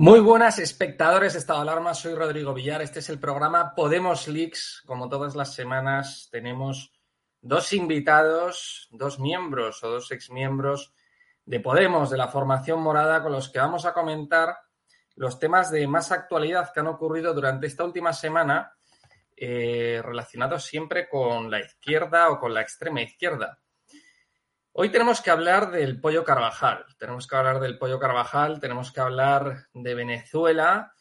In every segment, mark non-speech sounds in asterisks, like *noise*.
Muy buenas espectadores de Estado de Alarma, soy Rodrigo Villar, este es el programa Podemos Leaks. Como todas las semanas tenemos dos invitados, dos miembros o dos exmiembros de Podemos, de la formación morada, con los que vamos a comentar los temas de más actualidad que han ocurrido durante esta última semana, eh, relacionados siempre con la izquierda o con la extrema izquierda. Hoy tenemos que hablar del pollo Carvajal, tenemos que hablar del pollo Carvajal, tenemos que hablar de Venezuela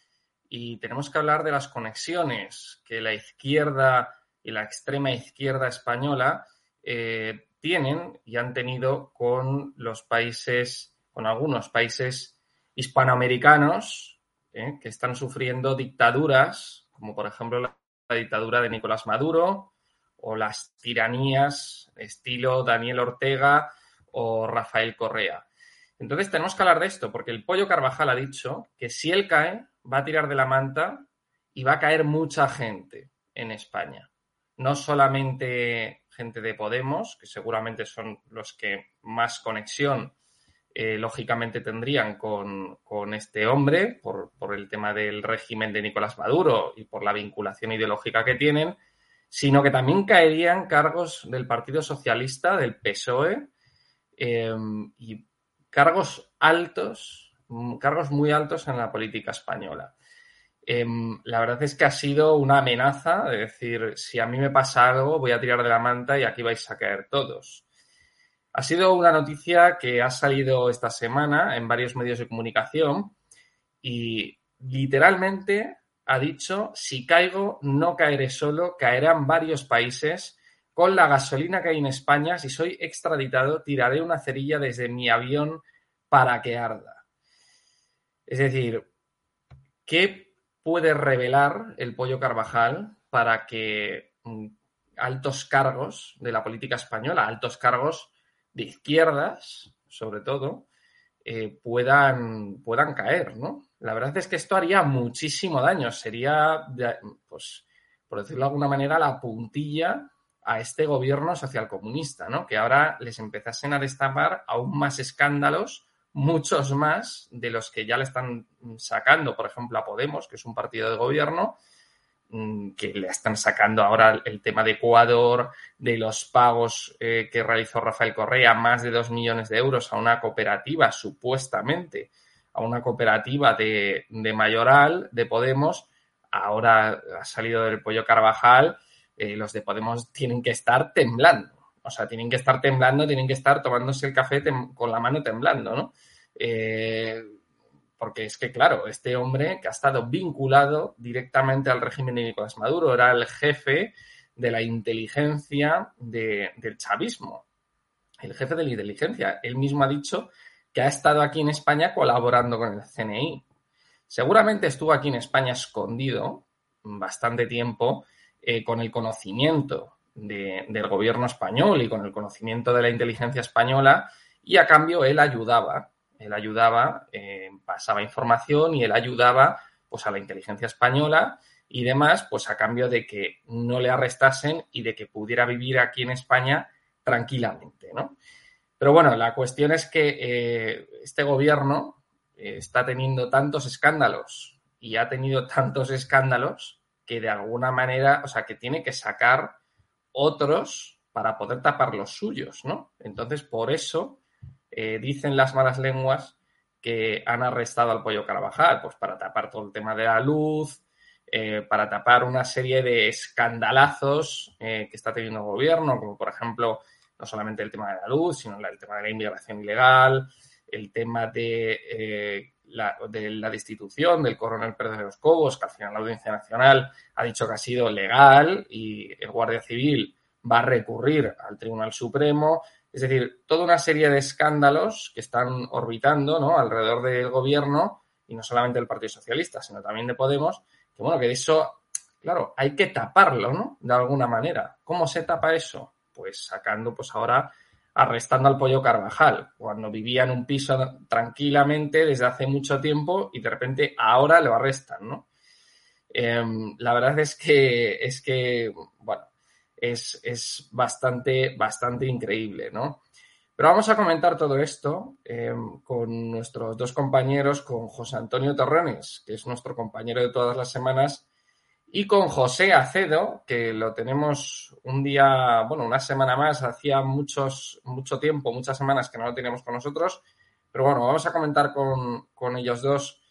y tenemos que hablar de las conexiones que la izquierda y la extrema izquierda española eh, tienen y han tenido con los países, con algunos países hispanoamericanos eh, que están sufriendo dictaduras, como por ejemplo la, la dictadura de Nicolás Maduro, o las tiranías estilo Daniel Ortega o Rafael Correa. Entonces tenemos que hablar de esto, porque el pollo Carvajal ha dicho que si él cae, va a tirar de la manta y va a caer mucha gente en España. No solamente gente de Podemos, que seguramente son los que más conexión eh, lógicamente tendrían con, con este hombre por, por, el tema del régimen de Nicolás Maduro y por la vinculación ideológica que tienen, sino que también caerían cargos del Partido Socialista, del PSOE, eh, y cargos altos, cargos muy altos en la política española. Eh, la verdad es que ha sido una amenaza de decir, si a mí me pasa algo, voy a tirar de la manta y aquí vais a caer todos. Ha sido una noticia que ha salido esta semana en varios medios de comunicación y literalmente ha dicho, si caigo, no caeré solo, caerán varios países. Con la gasolina que hay en España, si soy extraditado, tiraré una cerilla desde mi avión para que arda. Es decir, ¿qué puede revelar el pollo Carvajal para que mm, altos cargos de la política española, altos cargos de izquierdas, sobre todo, eh, puedan, puedan caer, ¿no? La verdad es que esto haría muchísimo daño. Sería, pues, por decirlo de alguna manera, la puntilla a este gobierno socialcomunista, ¿no? Que ahora les empezasen a destapar aún más escándalos, muchos más de los que ya le están sacando, por ejemplo, a Podemos, que es un partido de gobierno, que le están sacando ahora el tema de Ecuador, de los pagos eh, que realizó Rafael Correa, más de dos millones de euros a una cooperativa, supuestamente, a una cooperativa de, de Mayoral, de Podemos, ahora ha salido del pollo Carvajal, eh, los de Podemos tienen que estar temblando. O sea, tienen que estar temblando, tienen que estar tomándose el café con la mano temblando, ¿no? Eh, porque es que, claro, este hombre que ha estado vinculado directamente al régimen de Nicolás Maduro, era el jefe de la inteligencia de, del chavismo, el jefe de la inteligencia. Él mismo ha dicho que ha estado aquí en España colaborando con el CNI. Seguramente estuvo aquí en España escondido bastante tiempo eh, con el conocimiento de, del gobierno español y con el conocimiento de la inteligencia española y a cambio él ayudaba, él ayudaba, eh, pasaba información y él ayudaba pues a la inteligencia española y demás, pues a cambio de que no le arrestasen y de que pudiera vivir aquí en España tranquilamente, ¿no? Pero bueno, la cuestión es que eh, este gobierno eh, está teniendo tantos escándalos y ha tenido *laughs* tantos escándalos que de alguna manera, o sea, que tiene que sacar otros para poder tapar los suyos, ¿no? Entonces, por eso eh, dicen las malas lenguas que han arrestado al pollo Carvajal, pues para tapar todo el tema de la luz, eh, para tapar una serie de escandalazos eh, que está teniendo el gobierno, como por ejemplo no solamente el tema de la luz, sino el tema de la inmigración ilegal, el tema de, la, de la, destitución del coronel Pérez de los Cobos, que al final la Audiencia Nacional ha dicho que ha sido legal y el Guardia Civil va a recurrir al Tribunal Supremo. Es decir, toda una serie de escándalos que están orbitando ¿no? alrededor del gobierno, y no solamente del Partido Socialista, sino también de Podemos, que bueno, que eso, claro, hay que taparlo, ¿no? De alguna manera. ¿Cómo se tapa eso? pues sacando pues ahora arrestando al pollo Carvajal, cuando vivía en un piso tranquilamente desde hace mucho tiempo y de repente ahora lo arrestan, ¿no? Eh, la verdad es que, es que, bueno, es, es, bastante, bastante increíble, ¿no? Pero vamos a comentar todo esto eh, con nuestros dos compañeros, con José Antonio Torrones, que es nuestro compañero de todas las semanas, y con José Acedo, que lo tenemos un día, bueno, una semana más, hacía muchos, mucho tiempo, muchas semanas que no lo teníamos con nosotros, pero bueno, vamos a comentar con, con ellos dos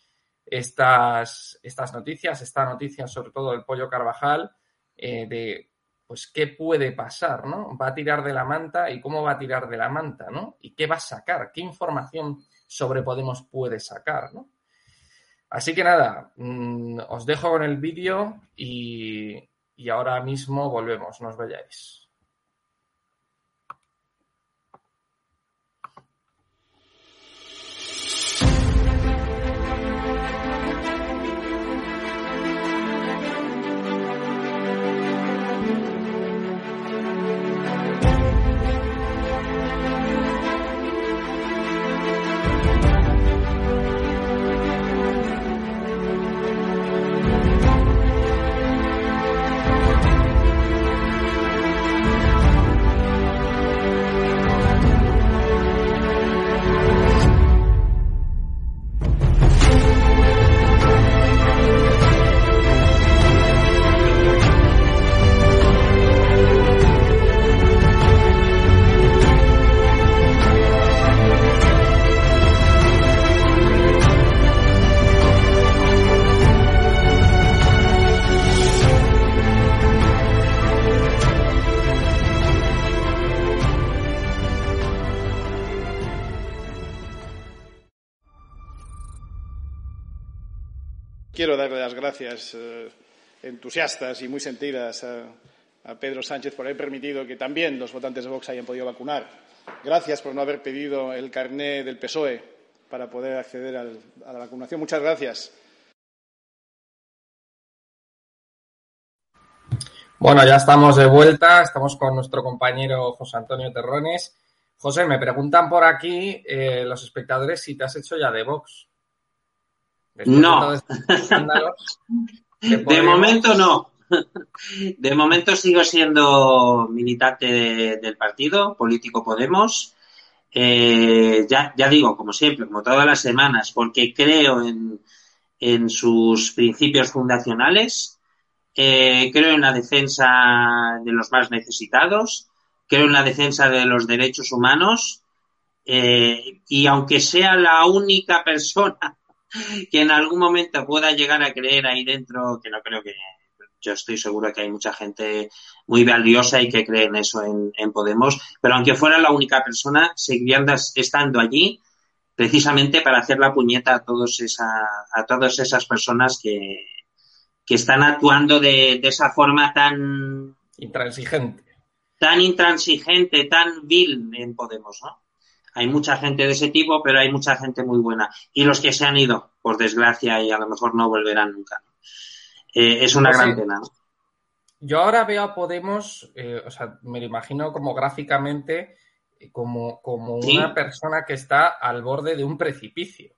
estas, estas noticias, esta noticia sobre todo del pollo Carvajal, eh, de pues qué puede pasar, ¿no? Va a tirar de la manta y cómo va a tirar de la manta, ¿no? Y qué va a sacar, qué información sobre Podemos puede sacar, ¿no? Así que nada, mm, os dejo con el vídeo y, y ahora mismo volvemos, no os vayáis. Gracias eh, entusiastas y muy sentidas a, Pedro Sánchez por haber permitido que también los votantes de Vox hayan podido vacunar. Gracias por no haber pedido el carné del PSOE para poder acceder a la vacunación. Muchas gracias. Bueno, ya estamos de vuelta. Estamos con nuestro compañero José Antonio Terrones. José, me preguntan por aquí eh, los espectadores si te has hecho ya de Vox no. *laughs* De, momento no. *laughs* De momento sigo siendo militante del partido, político Podemos. Eh, ya, ya digo, como siempre, como todas las semanas, porque creo en, en sus principios fundacionales, eh, creo en la defensa de los más necesitados, creo en la defensa de los derechos humanos, eh, y aunque sea la única persona que en algún momento pueda llegar a creer ahí dentro, que no creo que yo estoy seguro que hay mucha gente muy valiosa y que cree en eso en, Podemos, pero aunque fuera la única persona, seguiría estando allí precisamente para hacer la puñeta a, todos esa, a todas esas personas que, que están actuando de, de esa forma tan intransigente. Tan intransigente, tan vil en Podemos, ¿no? Hay mucha gente de ese tipo, pero hay mucha gente muy buena. Y los que se han ido, por desgracia, y a lo mejor no volverán nunca. Eh, es una pues gran pena. Yo ahora veo a Podemos, eh, o sea, me lo imagino como gráficamente, eh, como, como una persona que está al borde de un precipicio.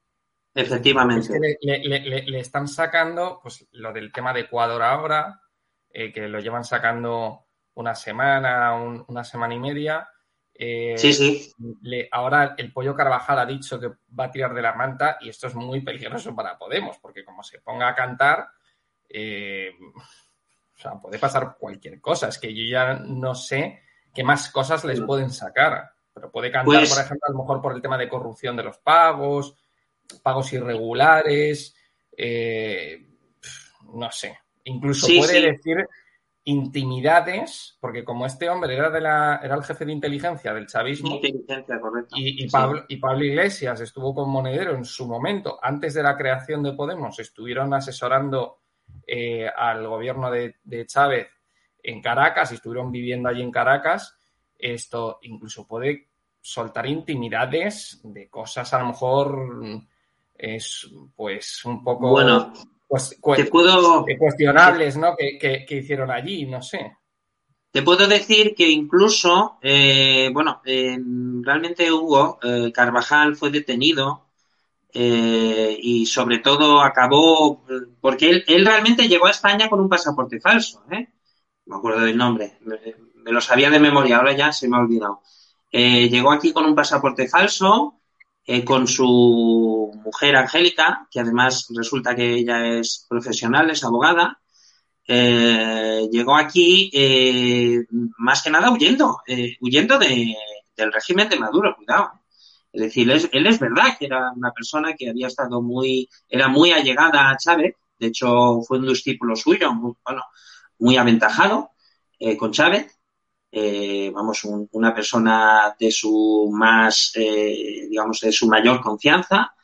Efectivamente. le, están sacando, pues lo del tema de Ecuador ahora, que lo llevan sacando una semana, una semana y media. Eh, sí, sí. ahora el pollo Carvajal ha dicho que va a tirar de la manta y esto es muy peligroso para Podemos, porque como se ponga a cantar, eh, o sea, puede pasar cualquier cosa. Es que yo ya no sé qué más cosas les pueden sacar. Pero puede cantar, pues por ejemplo, a lo mejor por el tema de corrupción de los pagos, pagos irregulares, eh, no sé. Incluso puede decir intimidades, porque como este hombre era de la, era el jefe de inteligencia del chavismo, Y, Pablo, y Pablo Iglesias estuvo con Monedero en su momento, antes de la creación de Podemos, estuvieron asesorando eh, al gobierno de, Chávez en Caracas y estuvieron viviendo allí en Caracas, esto incluso puede soltar intimidades de cosas a lo mejor es pues un poco bueno pues, cuestionables ¿no? Que, hicieron allí, no sé. Te puedo decir que incluso, eh, bueno, realmente Hugo eh, Carvajal fue detenido eh, y sobre todo acabó, porque él, realmente llegó a España con un pasaporte falso, ¿eh? me acuerdo del nombre, me, lo sabía de memoria, ahora ya se me ha olvidado. Llegó aquí con un pasaporte falso, eh, con su mujer Angélica, que además resulta que ella es profesional, es abogada. Eh, llegó aquí más que nada huyendo, huyendo de, del régimen de Maduro, cuidado. Es decir, él es verdad que era una persona que había estado muy, era muy allegada a Chávez, de hecho fue un discípulo suyo, muy, bueno, muy aventajado con Chávez, eh, vamos, una persona de su más, eh, digamos, de su mayor confianza,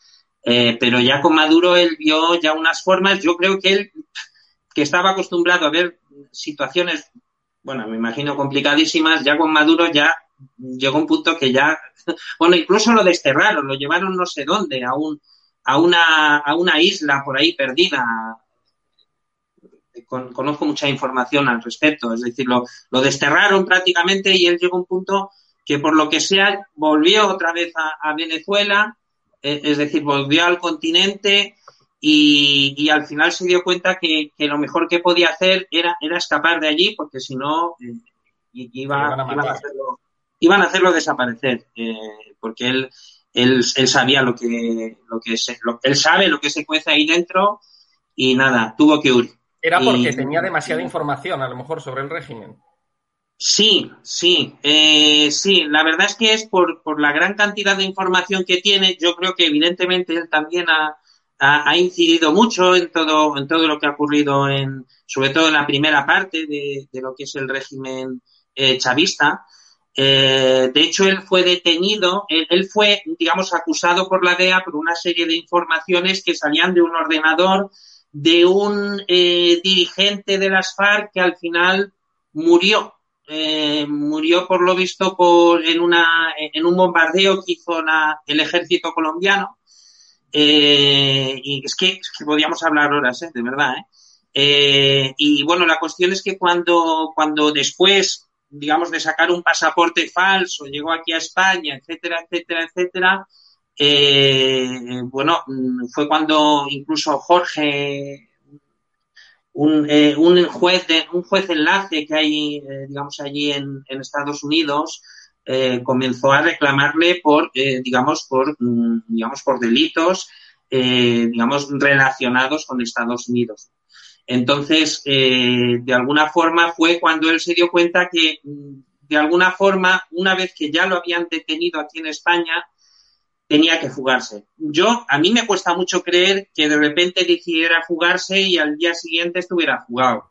eh, pero ya con Maduro él vio ya unas formas, yo creo que él, que estaba acostumbrado a ver situaciones, bueno, me imagino complicadísimas, ya con Maduro ya llegó un punto que ya, *laughs* bueno, incluso lo desterraron, lo llevaron no sé dónde, a un, a una, a una isla por ahí perdida, conozco mucha información al respecto. Es decir, lo, desterraron prácticamente y él llegó a un punto que por lo que sea volvió otra vez a, Venezuela, eh, es decir, volvió al continente y, al final se dio cuenta que, lo mejor que podía hacer era, era escapar de allí porque si no eh, iban, a hacerlo, iban a hacerlo desaparecer eh, porque él, él, él, sabía lo que, lo que se, él sabe lo que se cuece ahí dentro y nada, tuvo que huir. Era porque tenía demasiada información, a lo mejor, sobre el régimen. Sí, sí, eh, sí. La verdad es que es por, por, la gran cantidad de información que tiene. Yo creo que evidentemente él también ha, ha, incidido mucho en todo, en todo lo que ha ocurrido en, sobre todo en la primera parte de, de lo que es el régimen eh, chavista. Eh, de hecho, él fue detenido, él, él, fue, digamos, acusado por la DEA por una serie de informaciones que salían de un ordenador de un eh, dirigente de las FARC que al final murió. Eh, murió por lo visto por, en, una, en un bombardeo que hizo el ejército colombiano. Eh, y es que, es que podíamos hablar horas, de verdad. y bueno, la cuestión es que cuando, cuando después, digamos, de sacar un pasaporte falso, llegó aquí a España, etcétera, etcétera, etcétera, eh, bueno, mm, fue cuando incluso Jorge, un, eh, juez de, un juez enlace que hay, eh, digamos, allí en, en Estados Unidos, comenzó a reclamarle por, digamos, por, mm, digamos, por delitos, digamos, relacionados con Estados Unidos. Entonces, de alguna forma fue cuando él se dio cuenta que, mm, de alguna forma, una vez que ya lo habían detenido aquí en España, tenía que fugarse. Yo, a mí me cuesta mucho creer que de repente decidiera fugarse y al día siguiente estuviera jugado.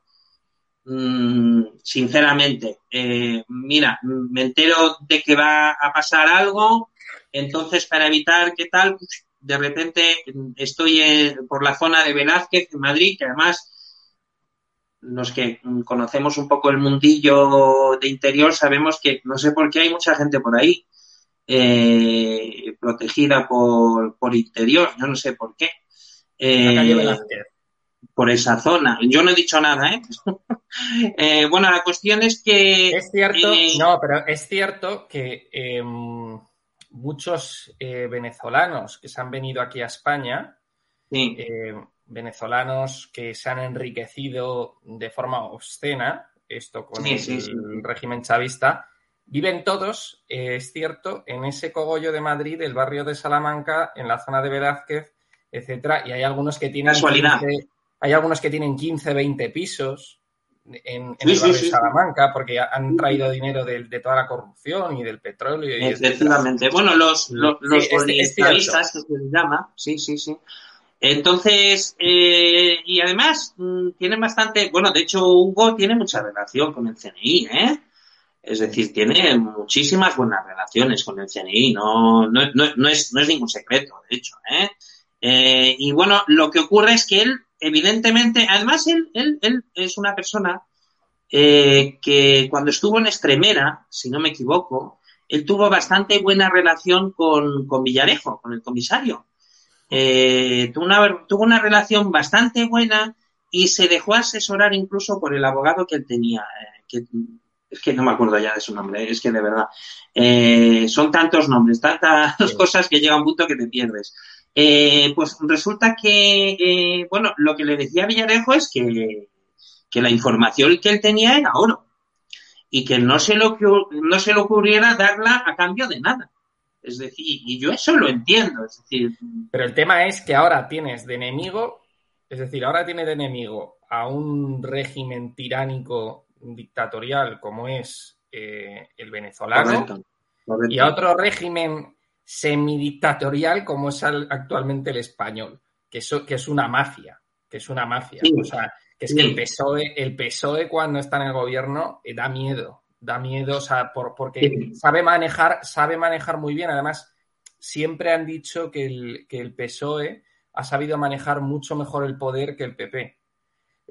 Mm, sinceramente, eh, mira, me entero de que va a pasar algo, entonces para evitar que tal, de repente estoy por la zona de Velázquez, en Madrid, que además los que conocemos un poco el mundillo de interior sabemos que no sé por qué hay mucha gente por ahí eh, protegida por, por interior, yo no sé por qué. Eh, por esa zona. Yo no he dicho nada, ¿eh? *laughs* eh bueno, la cuestión es que... Es cierto, no, pero es cierto que em, muchos venezolanos que se han venido aquí a España, venezolanos que se han enriquecido de forma obscena, esto con el régimen chavista, Viven todos, eh, es cierto, en ese cogollo de Madrid, el barrio de Salamanca, en la zona de Velázquez, etcétera, y hay algunos que tienen hay algunos que tienen 15, 20 pisos en, el barrio de Salamanca porque han traído dinero de, toda la corrupción y del petróleo. Y Efectivamente. Bueno, los, los, los que se llama, sí, sí, sí. Entonces, eh, y además mm, tienen bastante, bueno, de hecho Hugo tiene mucha relación con el CNI, ¿eh? Es decir, tiene muchísimas buenas relaciones con el CNI, no, no, es, no es ningún secreto, de hecho. ¿eh? ¿eh? y bueno, lo que ocurre es que él, evidentemente, además él, él, él es una persona eh, que cuando estuvo en Extremera, si no me equivoco, él tuvo bastante buena relación con, con Villarejo, con el comisario. Eh, tuvo, una, tuvo una relación bastante buena y se dejó asesorar incluso por el abogado que él tenía, es que no me acuerdo ya de su nombre, es que de verdad, eh, son tantos nombres, tantas cosas que llega un punto que te pierdes. Eh, pues resulta que, eh, bueno, lo que le decía Villarejo es que, que la información que él tenía era oro. y que no se, lo, no se le ocurriera darla a cambio de nada. Es decir, y yo eso lo entiendo. Es decir, Pero el tema es que ahora tienes de enemigo, es decir, ahora tienes de enemigo a un régimen tiránico dictatorial como es eh, el venezolano y a otro régimen semidictatorial como es actualmente el español, que, que es una mafia, que es una mafia. O sea, que es que el PSOE, el PSOE cuando está en el gobierno eh, da miedo, da miedo, o sea, por, porque sabe manejar, sabe manejar muy bien. Además, siempre han dicho que el, que el PSOE ha sabido manejar mucho mejor el poder que el PP.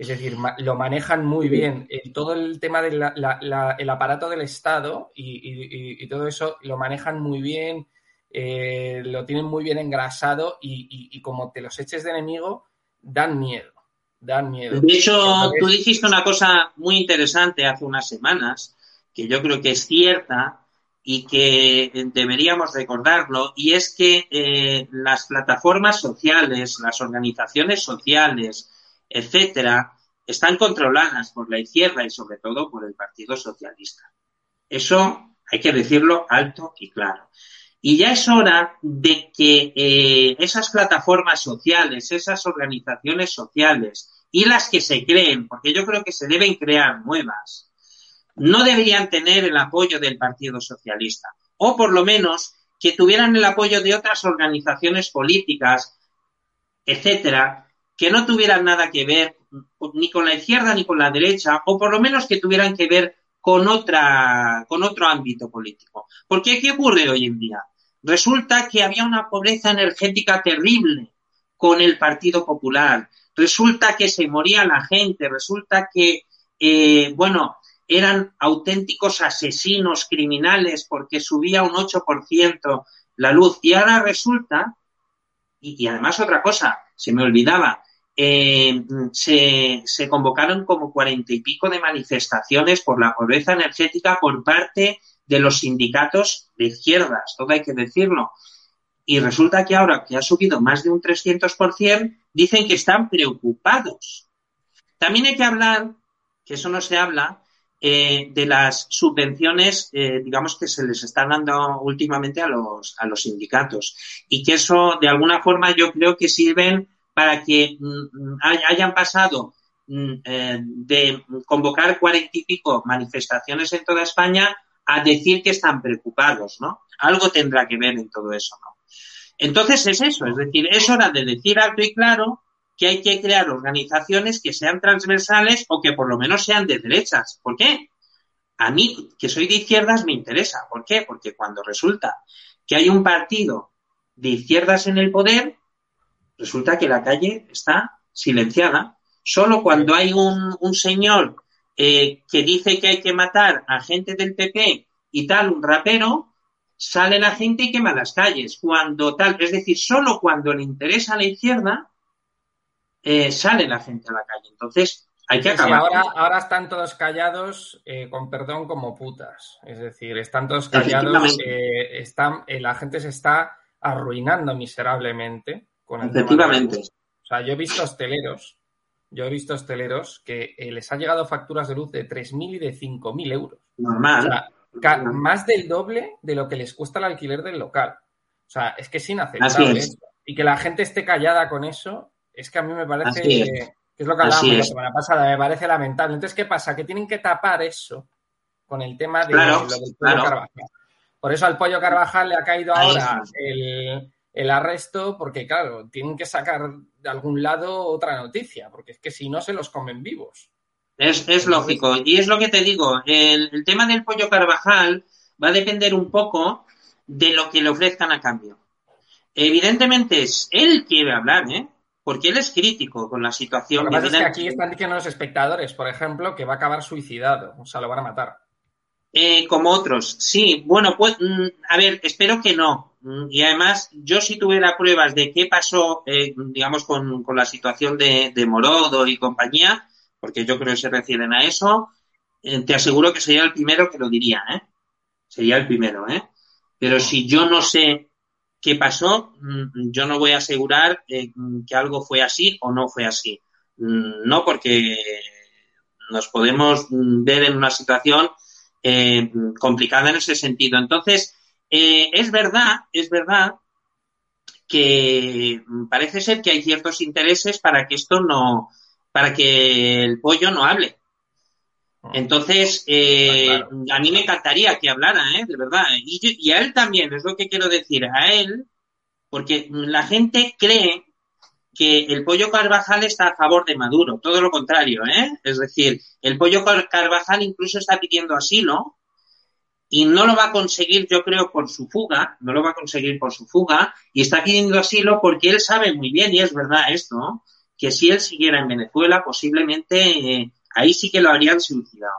Es decir, lo manejan muy bien. todo el tema del aparato del Estado y, todo eso lo manejan muy bien, eh, lo tienen muy bien engrasado y, como te los eches de enemigo, dan miedo. Dan miedo. De hecho, tú dijiste una cosa muy interesante hace unas semanas, que yo creo que es cierta y que deberíamos recordarlo, y es que eh, las plataformas sociales, las organizaciones sociales, etcétera, están controladas por la izquierda y sobre todo por el Partido Socialista. Eso hay que decirlo alto y claro. Y ya es hora de que eh, esas plataformas sociales, esas organizaciones sociales y las que se creen, porque yo creo que se deben crear nuevas, no deberían tener el apoyo del Partido Socialista. O por lo menos que tuvieran el apoyo de otras organizaciones políticas, etcétera, que no tuvieran nada que ver ni con la izquierda ni con la derecha, o por lo menos que tuvieran que ver con otra, con otro ámbito político. Porque ¿qué ocurre hoy en día? Resulta que había una pobreza energética terrible con el Partido Popular. Resulta que se moría la gente. Resulta que, eh, bueno, eran auténticos asesinos criminales porque subía un 8% la luz. Y ahora resulta, y, además otra cosa, se me olvidaba, eh, se, convocaron como cuarenta y pico de manifestaciones por la pobreza energética por parte de los sindicatos de izquierdas, todo hay que decirlo. Y resulta que ahora que ha subido más de un 300%, dicen que están preocupados. También hay que hablar, que eso no se habla, eh, de las subvenciones, eh, digamos, que se les están dando últimamente a los, a los sindicatos. Y que eso, de alguna forma, yo creo que sirven para que mm, hayan pasado mm, eh, de convocar cuarenta y pico manifestaciones en toda España a decir que están preocupados, ¿no? Algo tendrá que ver en todo eso, ¿no? Entonces es eso, es decir, es hora de decir alto y claro que hay que crear organizaciones que sean transversales o que por lo menos sean de derechas. ¿Por qué? A mí, que soy de izquierdas, me interesa. ¿Por qué? Porque cuando resulta que hay un partido de izquierdas en el poder, resulta que la calle está silenciada. Solo cuando hay un, un señor eh, que dice que hay que matar a gente del PP y tal, un rapero, sale la gente y quema las calles. Cuando tal, es decir, solo cuando le interesa a la izquierda, eh, sale la gente a la calle. Entonces, hay que acabar. ahora, ahora, están todos callados, eh, con perdón, como putas. Es decir, están todos callados, están, la gente se está arruinando miserablemente con Efectivamente. o sea, yo he visto hosteleros yo he visto hosteleros que eh, les han llegado facturas de luz de 3.000 y de 5.000 euros. Normal. O sea, más del doble de lo que les cuesta el alquiler del local. O sea, es que es inaceptable. Y que la gente esté callada con eso, es que a mí me parece que es lo que hablábamos la semana pasada, me parece lamentable. Entonces, ¿qué pasa? Que tienen que tapar eso con el tema de lo del pollo Carvajal. Por eso al pollo Carvajal le ha caído ahora el, el arresto porque, claro, tienen que sacar de algún lado otra noticia, porque es que si no se los comen vivos. Es, es lógico. Y es lo que te digo, el, tema del pollo Carvajal va a depender un poco de lo que le ofrezcan a cambio. Evidentemente es él quiere hablar, ¿eh? Porque él es crítico con la situación. Lo que pasa es que aquí están diciendo los espectadores, por ejemplo, que va a acabar suicidado, o sea, lo van a matar. Eh, como otros, sí. Bueno, pues, mm, a ver, espero que no. Mm, y además, yo si tuviera pruebas de qué pasó, eh, digamos, con, la situación de, Morodo y compañía, porque yo creo que se refieren a eso, eh, te aseguro que sería el primero que lo diría, ¿eh? Sería el primero, ¿eh? Pero si yo no sé qué pasó, mm, yo no voy a asegurar eh, que algo fue así o no fue así. No, porque nos podemos ver en una situación complicada en ese sentido. Entonces, eh, es verdad, es verdad que parece ser que hay ciertos intereses para que esto no, para que el pollo no hable. Ah. Entonces, eh, a mí me encantaría que hablara, ¿eh? de verdad. Y, y, a él también, es lo que quiero decir, a él, porque la gente cree que el pollo Carvajal está a favor de Maduro, todo lo contrario, ¿eh? Es decir, el pollo Carvajal incluso está pidiendo asilo y no lo va a conseguir, yo creo, por su fuga, no lo va a conseguir por su fuga y está pidiendo asilo porque él sabe muy bien, y es verdad esto, que si él siguiera en Venezuela, posiblemente eh, ahí sí que lo habrían suicidado.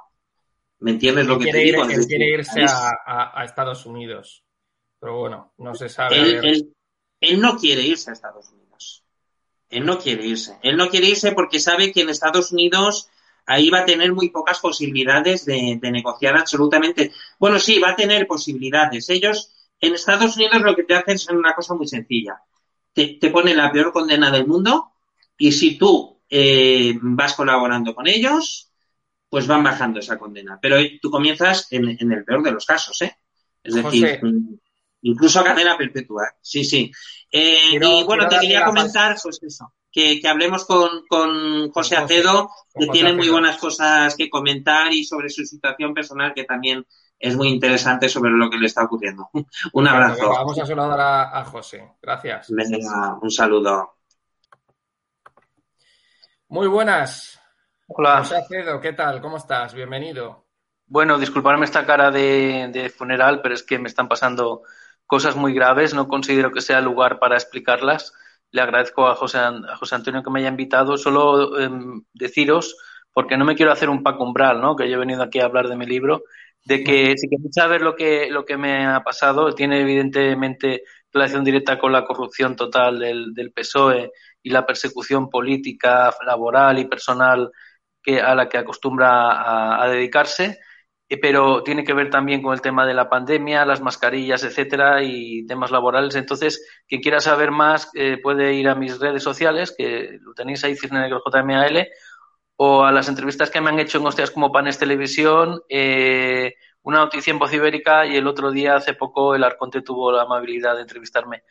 ¿Me entiendes lo que te digo? Él quiere irse a, Estados Unidos, pero bueno, no se sabe. él no quiere irse a Estados Unidos. Él no quiere irse. Él no quiere irse porque sabe que en Estados Unidos ahí va a tener muy pocas posibilidades de, negociar absolutamente. Bueno, sí, va a tener posibilidades. Ellos, en Estados Unidos lo que te hacen es una cosa muy sencilla. Te, ponen la peor condena del mundo y si tú eh, vas colaborando con ellos, pues van bajando esa condena. Pero tú comienzas en, el peor de los casos, ¿eh? Es decir, incluso cadena perpetua. Sí, sí. Eh, y bueno, te quería comentar, pues eso, que, hablemos con, con José Acedo, que tiene muy buenas cosas que comentar y sobre su situación personal, que también es muy interesante sobre lo que le está ocurriendo. *laughs* un abrazo. vamos a saludar a, José. Gracias. un saludo. Muy buenas. Hola. José Acedo, ¿qué tal? ¿Cómo estás? Bienvenido. Bueno, disculparme esta cara de, de funeral, pero es que me están pasando cosas muy graves, no considero que sea lugar para explicarlas. Le agradezco a José, a José Antonio que me haya invitado. Solo em, deciros, porque no me quiero hacer un paco umbral, ¿no? que yo he venido aquí a hablar de mi libro, de que si queréis saber lo que, lo que me ha pasado, tiene evidentemente relación directa con la corrupción total del, del PSOE y la persecución política, laboral y personal que, a la que acostumbra a dedicarse eh, pero tiene que ver también con el tema de la pandemia, las mascarillas, etcétera, y temas laborales. Entonces, quien quiera saber más eh, puede ir a mis redes sociales, que lo tenéis ahí, Cisne Negro JMAL, o a las entrevistas que me han hecho en Hostias como Panes Televisión, eh, una noticia en Voz Ibérica y el otro día, hace poco, el Arconte tuvo la amabilidad de entrevistarme.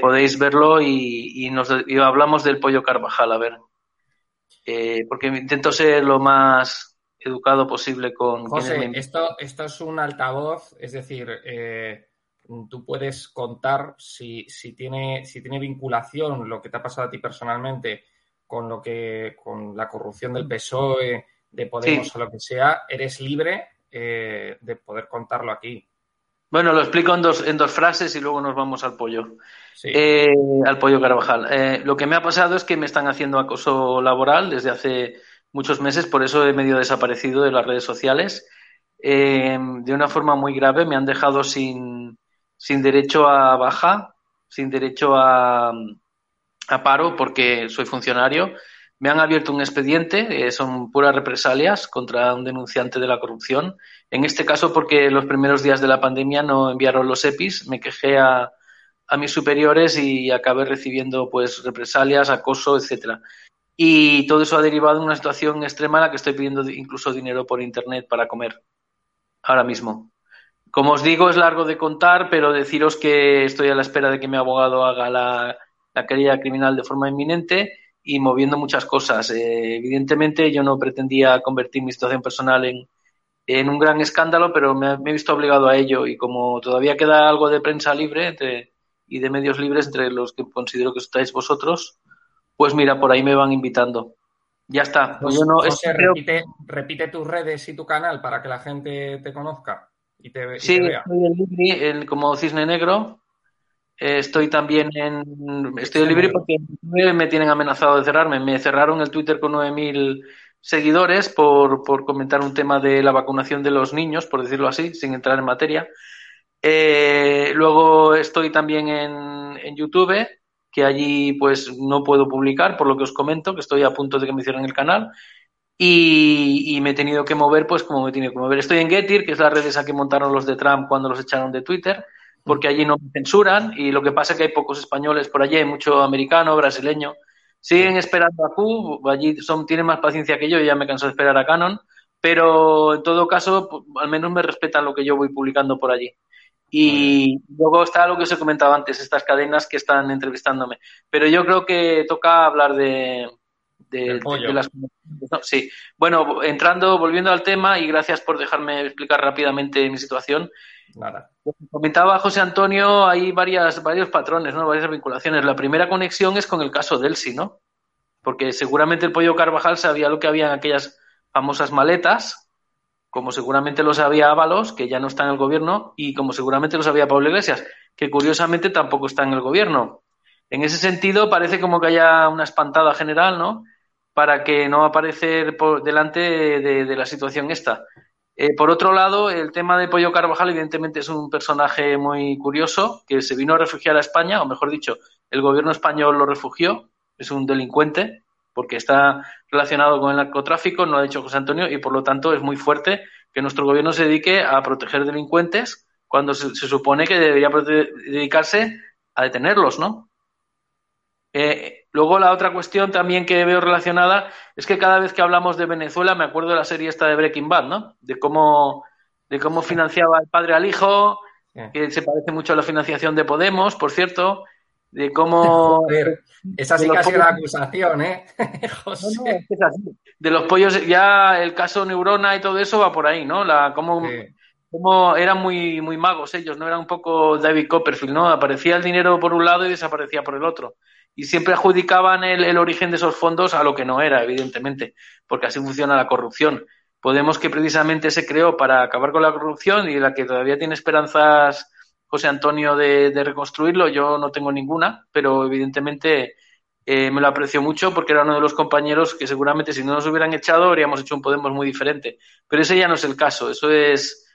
podéis verlo y, hablamos del pollo Carvajal, a ver. porque intento ser lo más educado posible con... José, esto, esto es un altavoz, es decir, eh, tú puedes contar si, si, tiene, si tiene vinculación lo que te ha pasado a ti personalmente con lo que con la corrupción del PSOE, de Podemos o lo que sea, eres libre eh, de poder contarlo aquí. Bueno, lo explico en dos, en dos frases y luego nos vamos al pollo. Eh, al pollo Carvajal. lo que me ha pasado es que me están haciendo acoso laboral desde hace muchos meses, por eso he medio desaparecido de las redes sociales. Eh, de una forma muy grave, me han dejado sin, sin derecho a baja, sin derecho a, paro porque soy funcionario. Me han abierto un expediente, eh, son puras represalias contra un denunciante de la corrupción. En este caso, porque los primeros días de la pandemia no enviaron los EPIs, me quejé a, a mis superiores y acabé recibiendo pues represalias, acoso, etcétera. Y todo eso ha derivado en una situación extrema en la que estoy pidiendo incluso dinero por internet para comer ahora mismo. Como os digo, es largo de contar, pero deciros que estoy a la espera de que mi abogado haga la, la querella criminal de forma inminente y moviendo muchas cosas. Eh, evidentemente, yo no pretendía convertir mi situación personal en, en un gran escándalo, pero me, he visto obligado a ello y como todavía queda algo de prensa libre y de medios libres entre los que considero que estáis vosotros, pues mira, por ahí me van invitando. Ya está. Pues, no, repite, repite, tus redes y tu canal para que la gente te conozca y te, sí, estoy en Libri, como Cisne Negro. Eh, estoy también en. Estoy en Libri porque me tienen amenazado de cerrarme. Me cerraron el Twitter con 9.000 seguidores por, por comentar un tema de la vacunación de los niños, por decirlo así, sin entrar en materia. Eh, luego estoy también en, en YouTube que allí pues no puedo publicar, por lo que os comento, que estoy a punto de que me cierren el canal. Y, me he tenido que mover, pues como me he tenido que mover. Estoy en Getir, que es la red esa que montaron los de Trump cuando los echaron de Twitter, porque allí no me censuran y lo que pasa es que hay pocos españoles por allí, hay mucho americano, brasileño. Siguen esperando a Q, allí son, tienen más paciencia que yo, ya me canso de esperar a Canon, pero en todo caso, al menos me respetan lo que yo voy publicando por allí. Y luego está lo que os he comentado antes, estas cadenas que están entrevistándome. Pero yo creo que toca hablar de, de, las... sí. Bueno, entrando, volviendo al tema, y gracias por dejarme explicar rápidamente mi situación. Nada. comentaba José Antonio, hay varias, varios patrones, ¿no? varias vinculaciones. La primera conexión es con el caso de Elsi, ¿no? Porque seguramente el pollo Carvajal sabía lo que había en aquellas famosas maletas, como seguramente lo sabía Ábalos, que ya no está en el gobierno, y como seguramente lo sabía Pablo Iglesias, que curiosamente tampoco está en el gobierno. En ese sentido, parece como que haya una espantada general, ¿no? Para que no aparecer por delante de, la situación esta. Eh, por otro lado, el tema de Pollo Carvajal, evidentemente, es un personaje muy curioso que se vino a refugiar a España, o mejor dicho, el gobierno español lo refugió, es un delincuente, porque está relacionado con el narcotráfico, no ha dicho José Antonio, y por lo tanto es muy fuerte que nuestro gobierno se dedique a proteger delincuentes cuando se, supone que debería dedicarse a detenerlos, ¿no? Eh, luego la otra cuestión también que veo relacionada es que cada vez que hablamos de Venezuela me acuerdo de la serie esta de Breaking Bad, ¿no? De cómo, de cómo financiaba el padre al hijo, que se parece mucho a la financiación de Podemos, por cierto, de cómo... *laughs* esa sí casi la acusación, ¿eh? *laughs* José. De los pollos, ya el caso Neurona y todo eso va por ahí, ¿no? La, cómo, eran muy, muy magos ellos, ¿no? Era un poco David Copperfield, ¿no? Aparecía el dinero por un lado y desaparecía por el otro. Y siempre adjudicaban el, el origen de esos fondos a lo que no era, evidentemente, porque así funciona la corrupción. Podemos que precisamente se creó para acabar con la corrupción y la que todavía tiene esperanzas José Antonio de, reconstruirlo, yo no tengo ninguna, pero evidentemente eh, me lo aprecio mucho porque era uno de los compañeros que seguramente si no nos hubieran echado habríamos hecho un Podemos muy diferente. Pero ese ya no es el caso, eso es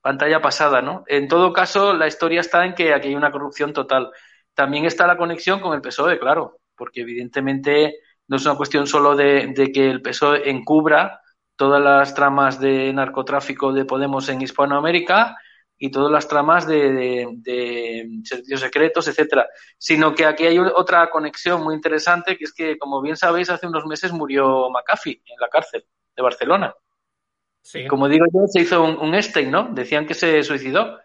pantalla pasada, ¿no? En todo caso, la historia está en que aquí hay una corrupción total. También está la conexión con el PSOE, claro, porque evidentemente no es una cuestión solo de, de que el PSOE encubra todas las tramas de narcotráfico de Podemos en Hispanoamérica, y todas las tramas de, servicios secretos, etcétera, sino que aquí hay otra conexión muy interesante, que es que, como bien sabéis, hace unos meses murió McAfee en la cárcel de Barcelona. Sí. Como digo yo, se hizo un, un ¿no? Decían que se suicidó.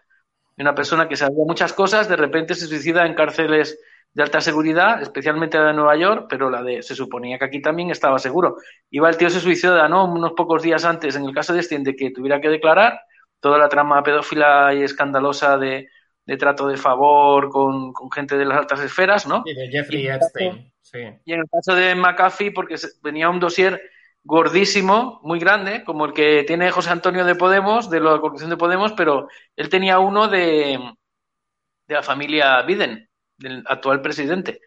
Una persona que sabía muchas cosas, de repente se suicida en cárceles de alta seguridad, especialmente la de Nueva York, pero la de, se suponía que aquí también estaba seguro. Iba el tío se suicida, ¿no? Unos pocos días antes, en el caso de este, de que tuviera que declarar, toda la trama pedófila y escandalosa de, trato de favor con, gente de las altas esferas, ¿no? Y de Jeffrey Epstein, sí. Y en el caso de McAfee, porque venía un dossier gordísimo, muy grande, como el que tiene José Antonio de Podemos, de la corrupción de Podemos, pero él tenía uno de, de la familia Biden, del actual presidente.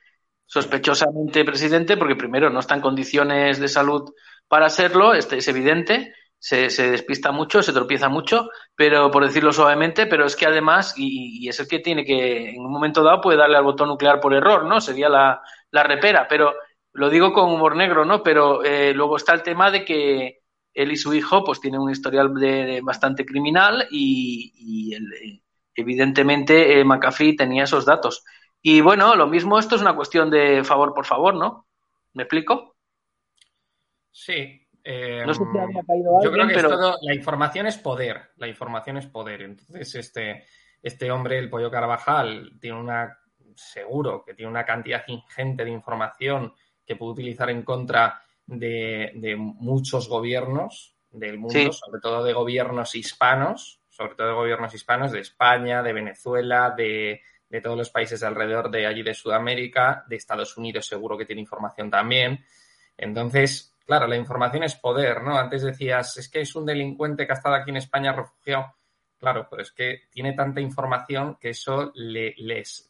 Sospechosamente presidente, porque primero no está en condiciones de salud para serlo, este es evidente, se, se, despista mucho, se tropieza mucho, pero por decirlo suavemente, pero es que además, y, es el que tiene que, en un momento dado, puede darle al botón nuclear por error, ¿no? Sería la, la repera, pero lo digo con humor negro, ¿no? Pero eh, luego está el tema de que él y su hijo, pues tienen un historial de, bastante criminal y, eh, evidentemente eh, McAfee tenía esos datos. Y bueno, lo mismo, esto es una cuestión de favor por favor, ¿no? ¿Me explico? Sí, no sé si había caído yo creo que todo, la información es poder, la información es poder. Entonces, este, este hombre, el Pollo Carvajal, tiene una, seguro que tiene una cantidad ingente de información que puede utilizar en contra de, muchos gobiernos del mundo, sobre todo de gobiernos hispanos, sobre todo de gobiernos hispanos de España, de Venezuela, de, de todos los países alrededor de allí de Sudamérica, de Estados Unidos seguro que tiene información también. Entonces, claro, la información es poder, ¿no? Antes decías, es que es un delincuente que ha estado aquí en España refugiado. Claro, pero es que tiene tanta información que eso le, les,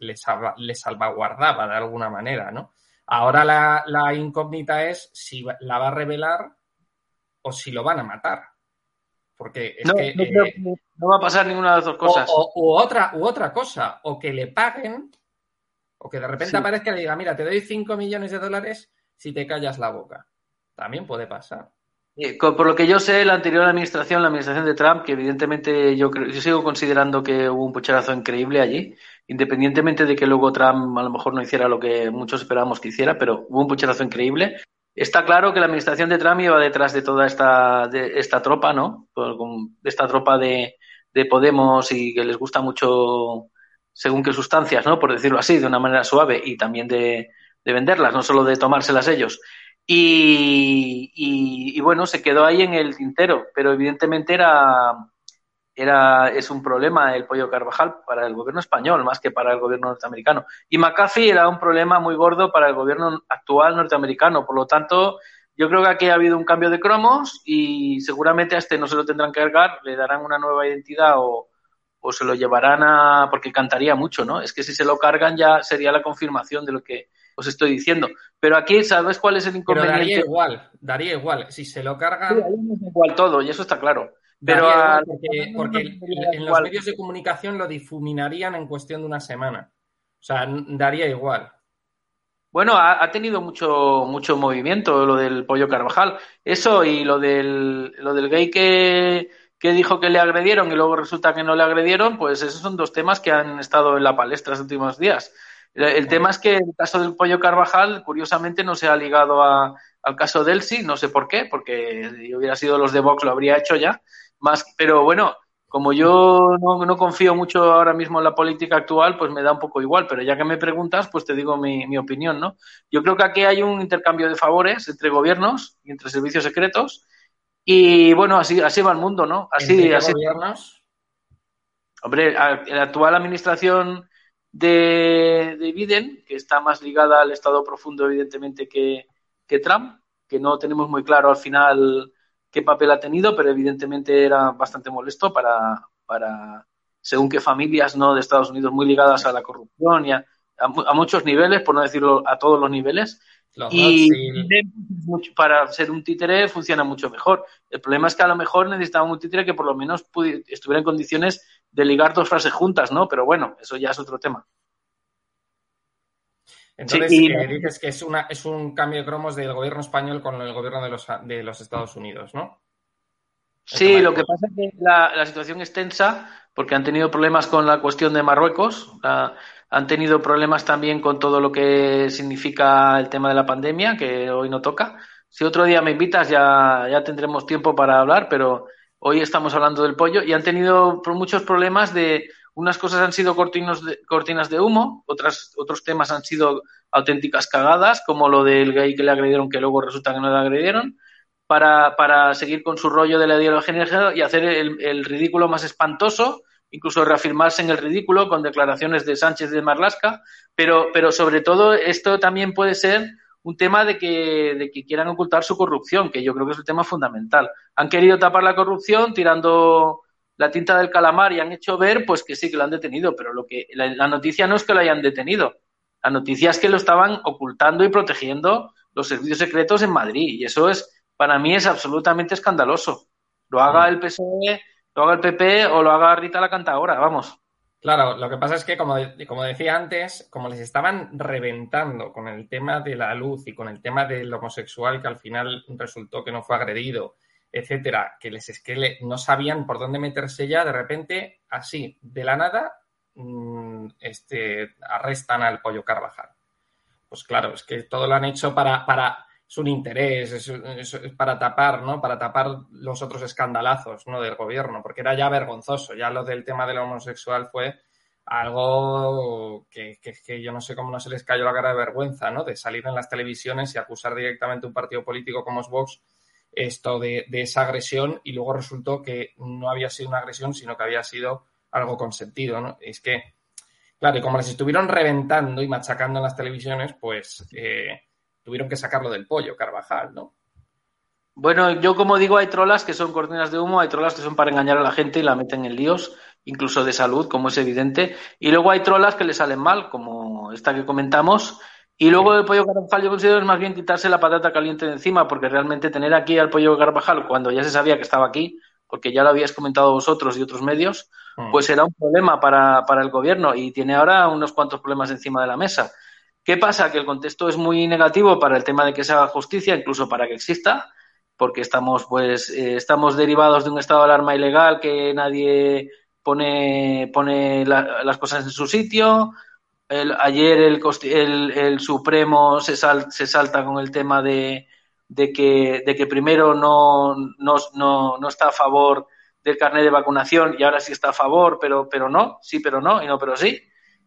salvaguardaba de alguna manera, ¿no? Ahora la, incógnita es si la va a revelar o si lo van a matar. Porque es que, eh, no, va a pasar ninguna de las dos cosas. O, otra, u otra cosa, o que le paguen, o que de repente aparezca y le diga, mira, te doy 5 millones de dólares si te callas la boca. También puede pasar. Por lo que yo sé, la anterior administración, la administración de Trump, que evidentemente yo, yo sigo considerando que hubo un pucherazo increíble allí, independientemente de que luego Trump a lo mejor no hiciera lo que muchos esperábamos que hiciera, pero hubo un pucherazo increíble. Está claro que la administración de Trump iba detrás de toda esta, de esta tropa, ¿no? De esta tropa de, de Podemos y que les gusta mucho según qué sustancias, ¿no? Por decirlo así, de una manera suave y también de venderlas, no solo de tomárselas ellos. Y, bueno, se quedó ahí en el tintero, pero evidentemente era, era, es un problema el pollo Carvajal para el gobierno español más que para el gobierno norteamericano. Y McAfee era un problema muy gordo para el gobierno actual norteamericano. Por lo tanto, yo creo que aquí ha habido un cambio de cromos y seguramente a este no se lo tendrán que cargar, le darán una nueva identidad o, o se lo llevarán a. porque cantaría mucho, ¿no? Es que si se lo cargan ya sería la confirmación de lo que os estoy diciendo. Pero aquí, ¿sabes cuál es el inconveniente? daría igual, daría igual. Si se lo cargan. igual todo, y eso está claro. Pero porque, en los medios de comunicación lo difuminarían en cuestión de una semana. O sea, daría igual. Bueno, ha, tenido mucho, mucho movimiento lo del pollo Carvajal. Eso y lo del, lo del gay que, que dijo que le agredieron y luego resulta que no le agredieron, pues esos son dos temas que han estado en la palestra los últimos días. El tema es que el caso del pollo Carvajal, curiosamente, no se ha ligado al caso del sí, no sé por qué, porque si hubiera sido los de Vox lo habría hecho ya. Más, pero bueno, como yo no, confío mucho ahora mismo en la política actual, pues me da un poco igual. Pero ya que me preguntas, pues te digo mi, mi opinión, ¿no? Yo creo que aquí hay un intercambio de favores entre gobiernos y entre servicios secretos. Y bueno, así, así va el mundo, ¿no? Así, así. gobiernos? Hombre, la actual administración de, de, Biden, que está más ligada al Estado profundo, evidentemente, que, que Trump, que no tenemos muy claro al final qué papel ha tenido, pero evidentemente era bastante molesto para, para según qué familias no de Estados Unidos muy ligadas a la corrupción y a, a, muchos niveles, por no decirlo a todos los niveles. Y para ser un títere funciona mucho mejor. El problema es que a lo mejor necesitaba un títere que por lo menos estuviera en condiciones de ligar dos frases juntas, ¿no? Pero bueno, eso ya es otro tema. Entonces, eh, dices que es, una, es un cambio de cromos del gobierno español con el gobierno de los, de los Estados Unidos, ¿no? Sí, lo que pasa es que la, situación es tensa porque han tenido problemas con la cuestión de Marruecos, han tenido problemas también con todo lo que significa el tema de la pandemia, que hoy no toca. Si otro día me invitas ya, ya tendremos tiempo para hablar, pero hoy estamos hablando del pollo y han tenido muchos problemas de unas cosas han sido de, cortinas de humo, otras, otros temas han sido auténticas cagadas, como lo del gay que le agredieron, que luego resulta que no le agredieron, para, para seguir con su rollo de la ideología y hacer el, ridículo más espantoso, incluso reafirmarse en el ridículo con declaraciones de Sánchez de Marlasca, pero, pero sobre todo esto también puede ser un tema de que, de que quieran ocultar su corrupción, que yo creo que es el tema fundamental. Han querido tapar la corrupción tirando la tinta del calamar y han hecho ver pues que sí que lo han detenido, pero lo que la, noticia no es que lo hayan detenido. La noticia es que lo estaban ocultando y protegiendo los servicios secretos en Madrid y eso es para mí es absolutamente escandaloso. Lo haga el PSOE, lo haga el PP o lo haga Rita la cantadora, vamos. Claro, lo que pasa es que, como, como, decía antes, como les estaban reventando con el tema de la luz y con el tema del homosexual que al final resultó que no fue agredido etcétera, que les es que no sabían por dónde meterse ya, de repente, así, de la nada, mm, este, arrestan al pollo Carvajal. Pues claro, es que todo lo han hecho para, para es un interés, es, para tapar, ¿no? Para tapar los otros escandalazos, ¿no? Del gobierno, porque era ya vergonzoso. Ya lo del tema del homosexual fue algo que, que, que, yo no sé cómo no se les cayó la cara de vergüenza, ¿no? De salir en las televisiones y acusar directamente a un partido político como es Vox esto de, esa agresión y luego resultó que no había sido una agresión, sino que había sido algo consentido, ¿no? Es que, claro, y como les estuvieron reventando y machacando en las televisiones, pues eh, tuvieron que sacarlo del pollo, Carvajal, ¿no? Bueno, yo como digo, hay trolas que son cortinas de humo, hay trolas que son para engañar a la gente y la meten en líos, incluso de salud, como es evidente, y luego hay trolas que le salen mal, como esta que comentamos, y luego el pollo Carvajal yo considero es más bien quitarse la patata caliente de encima, porque realmente tener aquí al pollo Carvajal cuando ya se sabía que estaba aquí, porque ya lo habíais comentado vosotros y otros medios, mm. pues era un problema para, para el gobierno y tiene ahora unos cuantos problemas encima de la mesa. ¿Qué pasa? Que el contexto es muy negativo para el tema de que se haga justicia, incluso para que exista, porque estamos, pues, eh, estamos derivados de un estado de alarma ilegal que nadie pone, pone las cosas en su sitio, ayer el, el, Supremo se, se salta con el tema de, de que, de que primero no, no, no, no está a favor del carnet de vacunación y ahora sí está a favor, pero, pero no, sí, pero no, y no, pero sí.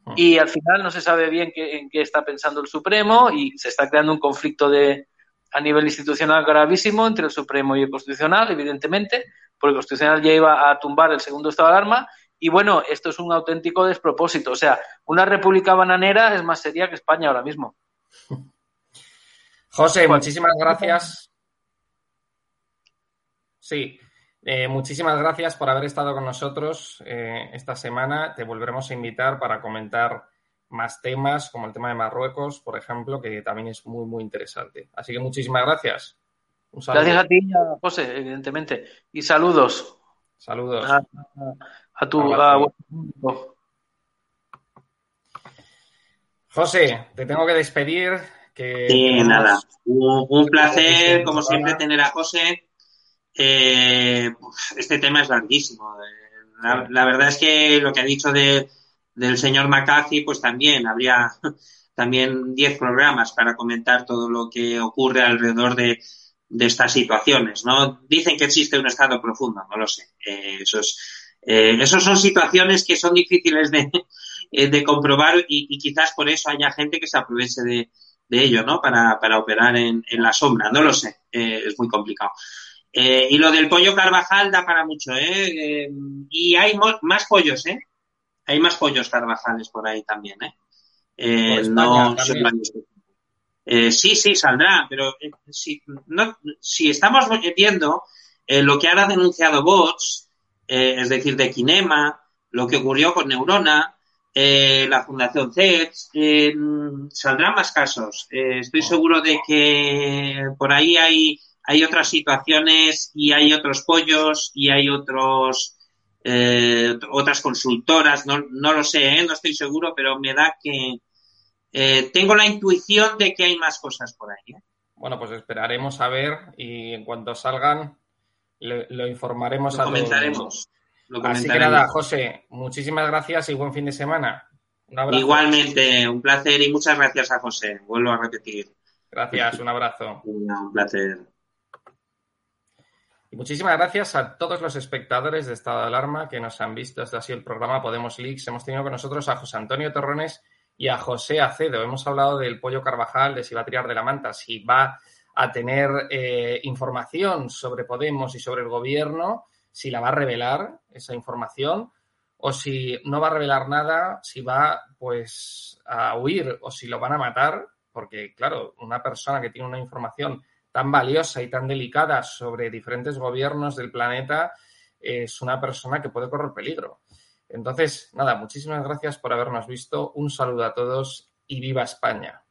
Ah. Y al final no se sabe bien qué, en qué está pensando el Supremo y se está creando un conflicto de, a nivel institucional gravísimo entre el Supremo y el Constitucional, evidentemente, porque el Constitucional ya iba a tumbar el segundo estado de alarma. Y bueno, esto es un auténtico despropósito. O sea, una república bananera es más seria que España ahora mismo. José, muchísimas gracias. Sí, eh, muchísimas gracias por haber estado con nosotros eh, esta semana. Te volveremos a invitar para comentar más temas, como el tema de Marruecos, por ejemplo, que también es muy, muy interesante. Así que muchísimas gracias. gracias a ti, José, evidentemente. Y saludos. Saludos. A, tu José, te tengo que despedir. Que sí, nada. Un, placer, como siempre, tener a José. Eh, este tema es larguísimo. Eh, la, verdad es que lo que ha dicho de, del señor McCarthy, pues también habría *laughs* también 10 programas para comentar todo lo que ocurre alrededor de, de estas situaciones, ¿no? Dicen que existe un estado profundo, no lo sé. Eh, esos, eh, son situaciones que son difíciles de, de comprobar y, quizás por eso haya gente que se aproveche de, de ello, ¿no? Para, para operar en, en, la sombra, no lo sé, es muy complicado. Eh, y lo del pollo Carvajal da para mucho, ¿eh? eh y hay más pollos, ¿eh? Hay más pollos Carvajales por ahí también, ¿eh? eh no, eh, sí, sí, saldrá, pero si, no, si estamos viendo lo que ahora ha denunciado Bots, es decir, de Kinema, lo que ocurrió con Neurona, la Fundación CEX, saldrán más casos. estoy oh. seguro de que por ahí hay hay otras situaciones y hay otros pollos y hay otros eh, otras consultoras, no, no lo sé, ¿eh? no estoy seguro, pero me da que eh, tengo la intuición de que hay más cosas por ahí. Bueno, pues esperaremos a ver y en cuanto salgan lo informaremos lo a comentaremos, Lo comentaremos. Así que nada, José, muchísimas gracias y buen fin de semana. Igualmente, un placer y muchas gracias a José. Vuelvo a repetir. Gracias, un abrazo. un placer. Y muchísimas gracias a todos los espectadores de Estado de Alarma que nos han visto. Este ha sido el programa Podemos Leaks. Hemos tenido con nosotros a José Antonio Torrones y a José Acedo. Hemos hablado del pollo Carvajal, de si va a tirar de la manta, si va a tener eh, información sobre Podemos y sobre el gobierno, si la va a revelar esa información o si no va a revelar nada, si va pues a huir o si lo van a matar, porque claro, una persona que tiene una información tan valiosa y tan delicada sobre diferentes gobiernos del planeta es una persona que puede correr peligro. Entonces, nada, muchísimas gracias por habernos visto. Un saludo a todos y viva España.